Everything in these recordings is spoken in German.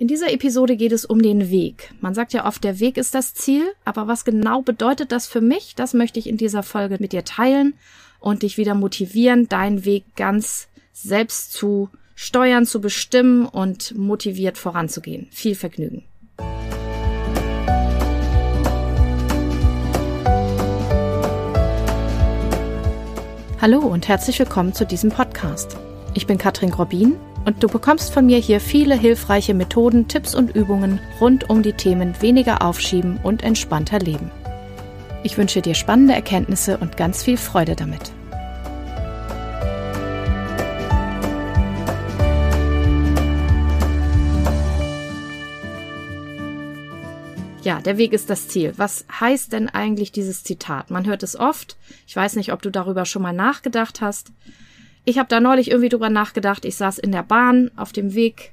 In dieser Episode geht es um den Weg. Man sagt ja oft, der Weg ist das Ziel, aber was genau bedeutet das für mich? Das möchte ich in dieser Folge mit dir teilen und dich wieder motivieren, deinen Weg ganz selbst zu steuern, zu bestimmen und motiviert voranzugehen. Viel Vergnügen. Hallo und herzlich willkommen zu diesem Podcast. Ich bin Katrin Grobin und du bekommst von mir hier viele hilfreiche Methoden, Tipps und Übungen rund um die Themen weniger aufschieben und entspannter leben. Ich wünsche dir spannende Erkenntnisse und ganz viel Freude damit. Ja, der Weg ist das Ziel. Was heißt denn eigentlich dieses Zitat? Man hört es oft. Ich weiß nicht, ob du darüber schon mal nachgedacht hast. Ich habe da neulich irgendwie drüber nachgedacht. Ich saß in der Bahn auf dem Weg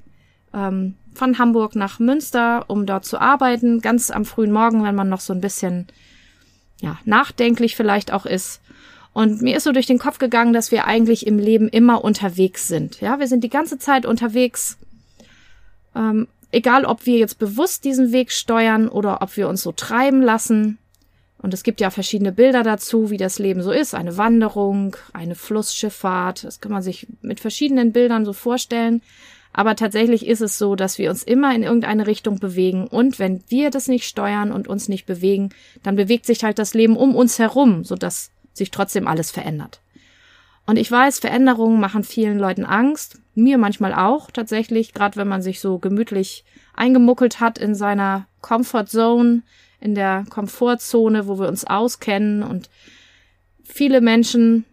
ähm, von Hamburg nach Münster, um dort zu arbeiten, ganz am frühen Morgen, wenn man noch so ein bisschen ja, nachdenklich vielleicht auch ist. Und mir ist so durch den Kopf gegangen, dass wir eigentlich im Leben immer unterwegs sind. Ja, wir sind die ganze Zeit unterwegs. Ähm, egal, ob wir jetzt bewusst diesen Weg steuern oder ob wir uns so treiben lassen. Und es gibt ja verschiedene Bilder dazu, wie das Leben so ist. Eine Wanderung, eine Flussschifffahrt. Das kann man sich mit verschiedenen Bildern so vorstellen. Aber tatsächlich ist es so, dass wir uns immer in irgendeine Richtung bewegen. Und wenn wir das nicht steuern und uns nicht bewegen, dann bewegt sich halt das Leben um uns herum, sodass sich trotzdem alles verändert. Und ich weiß, Veränderungen machen vielen Leuten Angst. Mir manchmal auch, tatsächlich. Gerade wenn man sich so gemütlich eingemuckelt hat in seiner Comfort Zone, in der Komfortzone, wo wir uns auskennen und viele Menschen,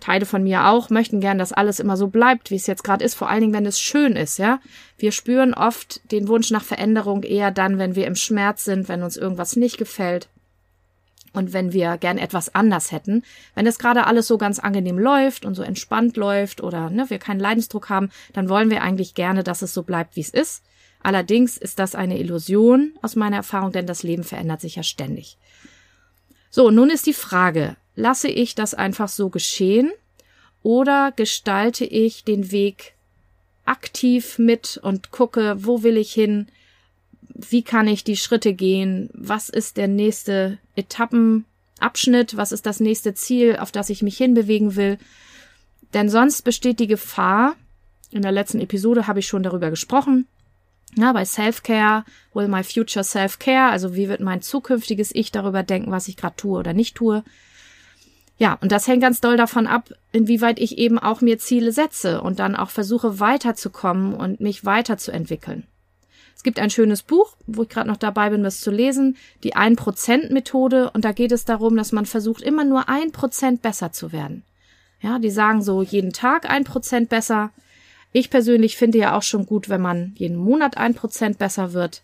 Teile von mir auch, möchten gern, dass alles immer so bleibt, wie es jetzt gerade ist, vor allen Dingen, wenn es schön ist, ja. Wir spüren oft den Wunsch nach Veränderung eher dann, wenn wir im Schmerz sind, wenn uns irgendwas nicht gefällt und wenn wir gern etwas anders hätten. Wenn es gerade alles so ganz angenehm läuft und so entspannt läuft oder ne, wir keinen Leidensdruck haben, dann wollen wir eigentlich gerne, dass es so bleibt, wie es ist. Allerdings ist das eine Illusion aus meiner Erfahrung, denn das Leben verändert sich ja ständig. So, nun ist die Frage, lasse ich das einfach so geschehen oder gestalte ich den Weg aktiv mit und gucke, wo will ich hin, wie kann ich die Schritte gehen, was ist der nächste Etappenabschnitt, was ist das nächste Ziel, auf das ich mich hinbewegen will. Denn sonst besteht die Gefahr, in der letzten Episode habe ich schon darüber gesprochen, ja, bei Self-Care, will my future Self-Care, also wie wird mein zukünftiges Ich darüber denken, was ich gerade tue oder nicht tue. Ja, und das hängt ganz doll davon ab, inwieweit ich eben auch mir Ziele setze und dann auch versuche weiterzukommen und mich weiterzuentwickeln. Es gibt ein schönes Buch, wo ich gerade noch dabei bin, das zu lesen, die 1%-Methode, und da geht es darum, dass man versucht, immer nur ein Prozent besser zu werden. Ja, die sagen so jeden Tag ein Prozent besser, ich persönlich finde ja auch schon gut, wenn man jeden Monat ein Prozent besser wird.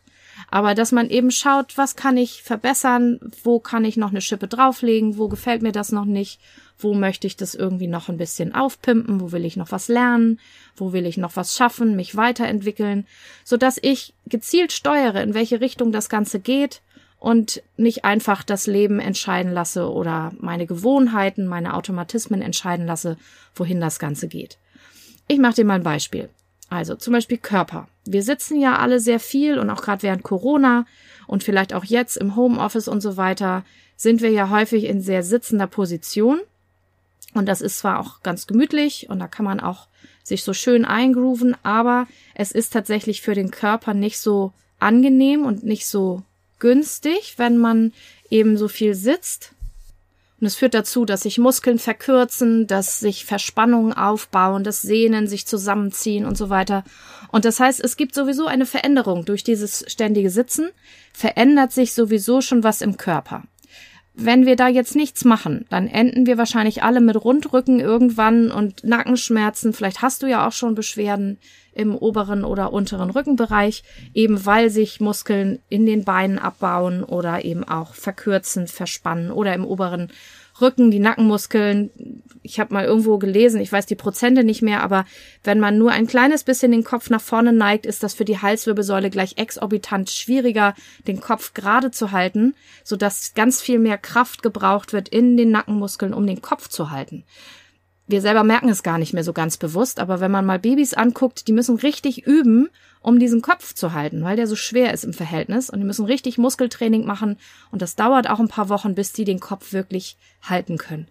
Aber dass man eben schaut, was kann ich verbessern, wo kann ich noch eine Schippe drauflegen, wo gefällt mir das noch nicht, wo möchte ich das irgendwie noch ein bisschen aufpimpen, wo will ich noch was lernen, wo will ich noch was schaffen, mich weiterentwickeln, so dass ich gezielt steuere, in welche Richtung das Ganze geht und nicht einfach das Leben entscheiden lasse oder meine Gewohnheiten, meine Automatismen entscheiden lasse, wohin das Ganze geht. Ich mache dir mal ein Beispiel. Also zum Beispiel Körper. Wir sitzen ja alle sehr viel und auch gerade während Corona und vielleicht auch jetzt im Homeoffice und so weiter sind wir ja häufig in sehr sitzender Position. Und das ist zwar auch ganz gemütlich und da kann man auch sich so schön eingrooven, aber es ist tatsächlich für den Körper nicht so angenehm und nicht so günstig, wenn man eben so viel sitzt und es führt dazu, dass sich Muskeln verkürzen, dass sich Verspannungen aufbauen, dass Sehnen sich zusammenziehen und so weiter. Und das heißt, es gibt sowieso eine Veränderung durch dieses ständige Sitzen, verändert sich sowieso schon was im Körper. Wenn wir da jetzt nichts machen, dann enden wir wahrscheinlich alle mit Rundrücken irgendwann und Nackenschmerzen. Vielleicht hast du ja auch schon Beschwerden im oberen oder unteren Rückenbereich, eben weil sich Muskeln in den Beinen abbauen oder eben auch verkürzen, verspannen oder im oberen Rücken, die Nackenmuskeln. Ich habe mal irgendwo gelesen, ich weiß die Prozente nicht mehr, aber wenn man nur ein kleines bisschen den Kopf nach vorne neigt, ist das für die Halswirbelsäule gleich exorbitant schwieriger, den Kopf gerade zu halten, sodass ganz viel mehr Kraft gebraucht wird in den Nackenmuskeln, um den Kopf zu halten. Wir selber merken es gar nicht mehr so ganz bewusst, aber wenn man mal Babys anguckt, die müssen richtig üben, um diesen Kopf zu halten, weil der so schwer ist im Verhältnis und die müssen richtig Muskeltraining machen und das dauert auch ein paar Wochen, bis die den Kopf wirklich halten können.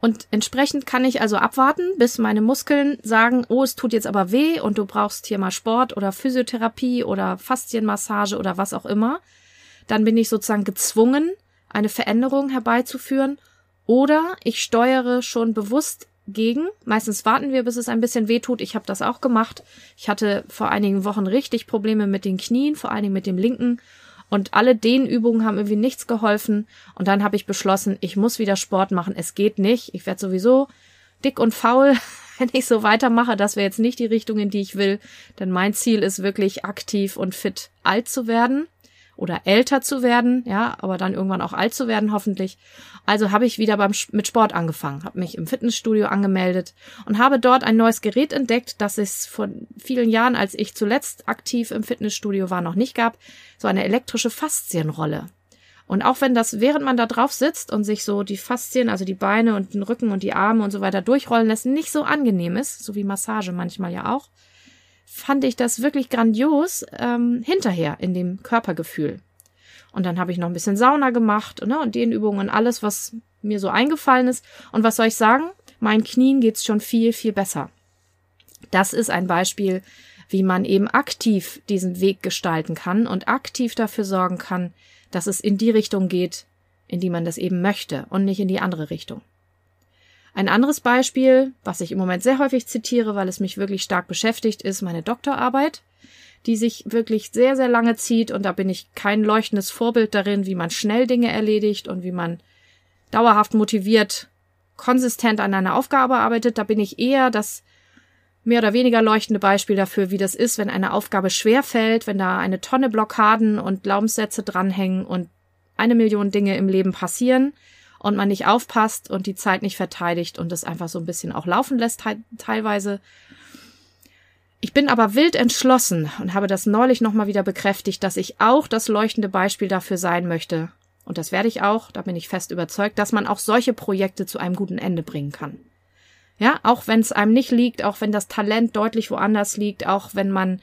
Und entsprechend kann ich also abwarten, bis meine Muskeln sagen, oh, es tut jetzt aber weh und du brauchst hier mal Sport oder Physiotherapie oder Faszienmassage oder was auch immer. Dann bin ich sozusagen gezwungen, eine Veränderung herbeizuführen oder ich steuere schon bewusst gegen. Meistens warten wir, bis es ein bisschen weh tut. Ich habe das auch gemacht. Ich hatte vor einigen Wochen richtig Probleme mit den Knien, vor allen Dingen mit dem linken. Und alle Dehnübungen haben irgendwie nichts geholfen. Und dann habe ich beschlossen, ich muss wieder Sport machen. Es geht nicht. Ich werde sowieso dick und faul, wenn ich so weitermache. Das wäre jetzt nicht die Richtung, in die ich will. Denn mein Ziel ist wirklich aktiv und fit alt zu werden oder älter zu werden, ja, aber dann irgendwann auch alt zu werden, hoffentlich. Also habe ich wieder beim, mit Sport angefangen, habe mich im Fitnessstudio angemeldet und habe dort ein neues Gerät entdeckt, das es vor vielen Jahren, als ich zuletzt aktiv im Fitnessstudio war, noch nicht gab, so eine elektrische Faszienrolle. Und auch wenn das, während man da drauf sitzt und sich so die Faszien, also die Beine und den Rücken und die Arme und so weiter durchrollen lässt, nicht so angenehm ist, so wie Massage manchmal ja auch, fand ich das wirklich grandios ähm, hinterher in dem Körpergefühl. Und dann habe ich noch ein bisschen Sauna gemacht ne, und Dehnübungen und alles, was mir so eingefallen ist. Und was soll ich sagen? Meinen Knien geht's schon viel, viel besser. Das ist ein Beispiel, wie man eben aktiv diesen Weg gestalten kann und aktiv dafür sorgen kann, dass es in die Richtung geht, in die man das eben möchte und nicht in die andere Richtung. Ein anderes Beispiel, was ich im Moment sehr häufig zitiere, weil es mich wirklich stark beschäftigt, ist meine Doktorarbeit, die sich wirklich sehr, sehr lange zieht und da bin ich kein leuchtendes Vorbild darin, wie man schnell Dinge erledigt und wie man dauerhaft motiviert, konsistent an einer Aufgabe arbeitet. Da bin ich eher das mehr oder weniger leuchtende Beispiel dafür, wie das ist, wenn eine Aufgabe schwer fällt, wenn da eine Tonne Blockaden und Glaubenssätze dranhängen und eine Million Dinge im Leben passieren und man nicht aufpasst und die Zeit nicht verteidigt und es einfach so ein bisschen auch laufen lässt teilweise. Ich bin aber wild entschlossen und habe das neulich nochmal wieder bekräftigt, dass ich auch das leuchtende Beispiel dafür sein möchte. Und das werde ich auch, da bin ich fest überzeugt, dass man auch solche Projekte zu einem guten Ende bringen kann. Ja, auch wenn es einem nicht liegt, auch wenn das Talent deutlich woanders liegt, auch wenn man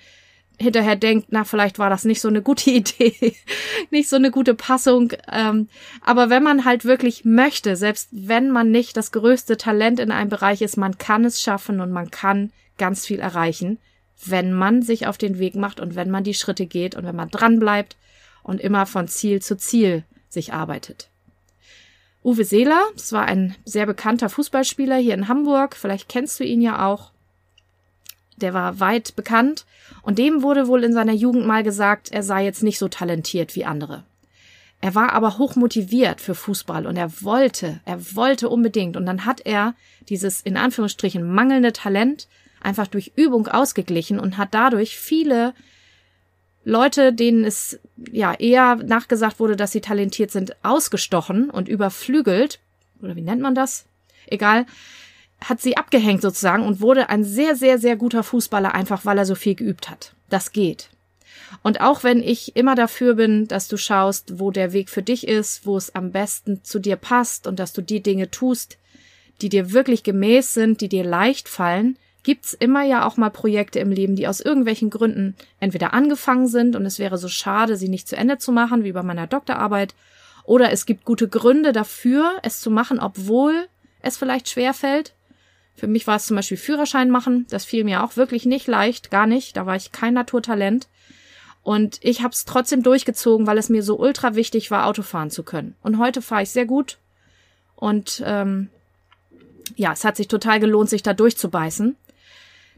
hinterher denkt, na, vielleicht war das nicht so eine gute Idee, nicht so eine gute Passung. Ähm, aber wenn man halt wirklich möchte, selbst wenn man nicht das größte Talent in einem Bereich ist, man kann es schaffen und man kann ganz viel erreichen, wenn man sich auf den Weg macht und wenn man die Schritte geht und wenn man dran bleibt und immer von Ziel zu Ziel sich arbeitet. Uwe Seeler, das war ein sehr bekannter Fußballspieler hier in Hamburg, vielleicht kennst du ihn ja auch der war weit bekannt und dem wurde wohl in seiner Jugend mal gesagt, er sei jetzt nicht so talentiert wie andere. Er war aber hoch motiviert für Fußball und er wollte, er wollte unbedingt und dann hat er dieses in Anführungsstrichen mangelnde Talent einfach durch Übung ausgeglichen und hat dadurch viele Leute, denen es ja eher nachgesagt wurde, dass sie talentiert sind, ausgestochen und überflügelt, oder wie nennt man das? Egal, hat sie abgehängt sozusagen und wurde ein sehr, sehr, sehr guter Fußballer, einfach weil er so viel geübt hat. Das geht. Und auch wenn ich immer dafür bin, dass du schaust, wo der Weg für dich ist, wo es am besten zu dir passt und dass du die Dinge tust, die dir wirklich gemäß sind, die dir leicht fallen, gibt's immer ja auch mal Projekte im Leben, die aus irgendwelchen Gründen entweder angefangen sind und es wäre so schade, sie nicht zu Ende zu machen, wie bei meiner Doktorarbeit, oder es gibt gute Gründe dafür, es zu machen, obwohl es vielleicht schwer fällt. Für mich war es zum Beispiel Führerschein machen. Das fiel mir auch wirklich nicht leicht, gar nicht. Da war ich kein Naturtalent. Und ich habe es trotzdem durchgezogen, weil es mir so ultra wichtig war, Auto fahren zu können. Und heute fahre ich sehr gut. Und ähm, ja, es hat sich total gelohnt, sich da durchzubeißen.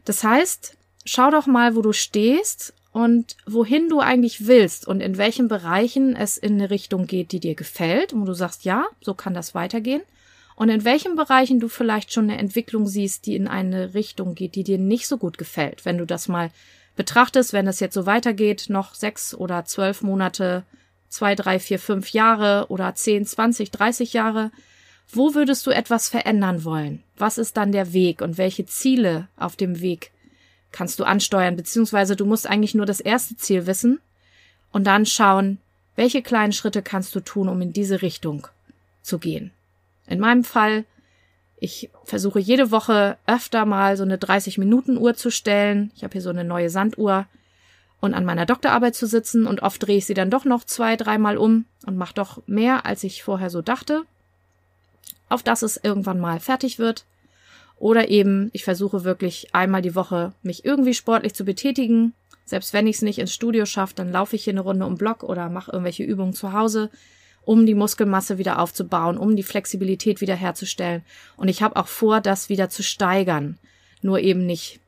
Das heißt, schau doch mal, wo du stehst und wohin du eigentlich willst und in welchen Bereichen es in eine Richtung geht, die dir gefällt und wo du sagst, ja, so kann das weitergehen und in welchen Bereichen du vielleicht schon eine Entwicklung siehst, die in eine Richtung geht, die dir nicht so gut gefällt. Wenn du das mal betrachtest, wenn es jetzt so weitergeht, noch sechs oder zwölf Monate, zwei, drei, vier, fünf Jahre oder zehn, zwanzig, dreißig Jahre, wo würdest du etwas verändern wollen? Was ist dann der Weg und welche Ziele auf dem Weg kannst du ansteuern? Beziehungsweise du musst eigentlich nur das erste Ziel wissen und dann schauen, welche kleinen Schritte kannst du tun, um in diese Richtung zu gehen. In meinem Fall Ich versuche jede Woche öfter mal so eine 30-Minuten-Uhr zu stellen. Ich habe hier so eine neue Sanduhr und an meiner Doktorarbeit zu sitzen und oft drehe ich sie dann doch noch zwei, dreimal um und mache doch mehr, als ich vorher so dachte, auf dass es irgendwann mal fertig wird. Oder eben, ich versuche wirklich einmal die Woche mich irgendwie sportlich zu betätigen. Selbst wenn ich es nicht ins Studio schaffe, dann laufe ich hier eine Runde um Block oder mache irgendwelche Übungen zu Hause, um die Muskelmasse wieder aufzubauen, um die Flexibilität wiederherzustellen. Und ich habe auch vor, das wieder zu steigern. Nur eben nicht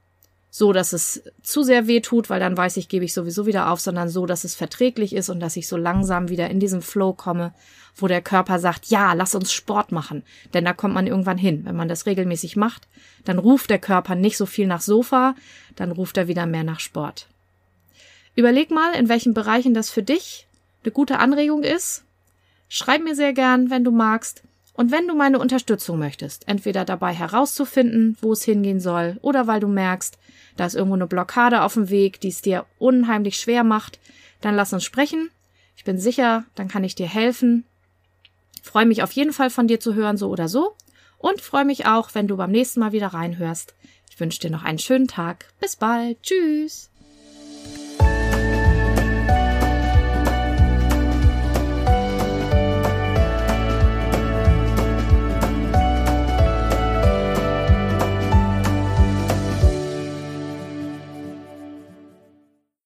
so, dass es zu sehr weh tut, weil dann weiß ich, gebe ich sowieso wieder auf, sondern so, dass es verträglich ist und dass ich so langsam wieder in diesen Flow komme, wo der Körper sagt, ja, lass uns Sport machen. Denn da kommt man irgendwann hin. Wenn man das regelmäßig macht, dann ruft der Körper nicht so viel nach Sofa, dann ruft er wieder mehr nach Sport. Überleg mal, in welchen Bereichen das für dich eine gute Anregung ist. Schreib mir sehr gern, wenn du magst. Und wenn du meine Unterstützung möchtest, entweder dabei herauszufinden, wo es hingehen soll, oder weil du merkst, da ist irgendwo eine Blockade auf dem Weg, die es dir unheimlich schwer macht, dann lass uns sprechen. Ich bin sicher, dann kann ich dir helfen. Freue mich auf jeden Fall von dir zu hören, so oder so. Und freue mich auch, wenn du beim nächsten Mal wieder reinhörst. Ich wünsche dir noch einen schönen Tag. Bis bald. Tschüss.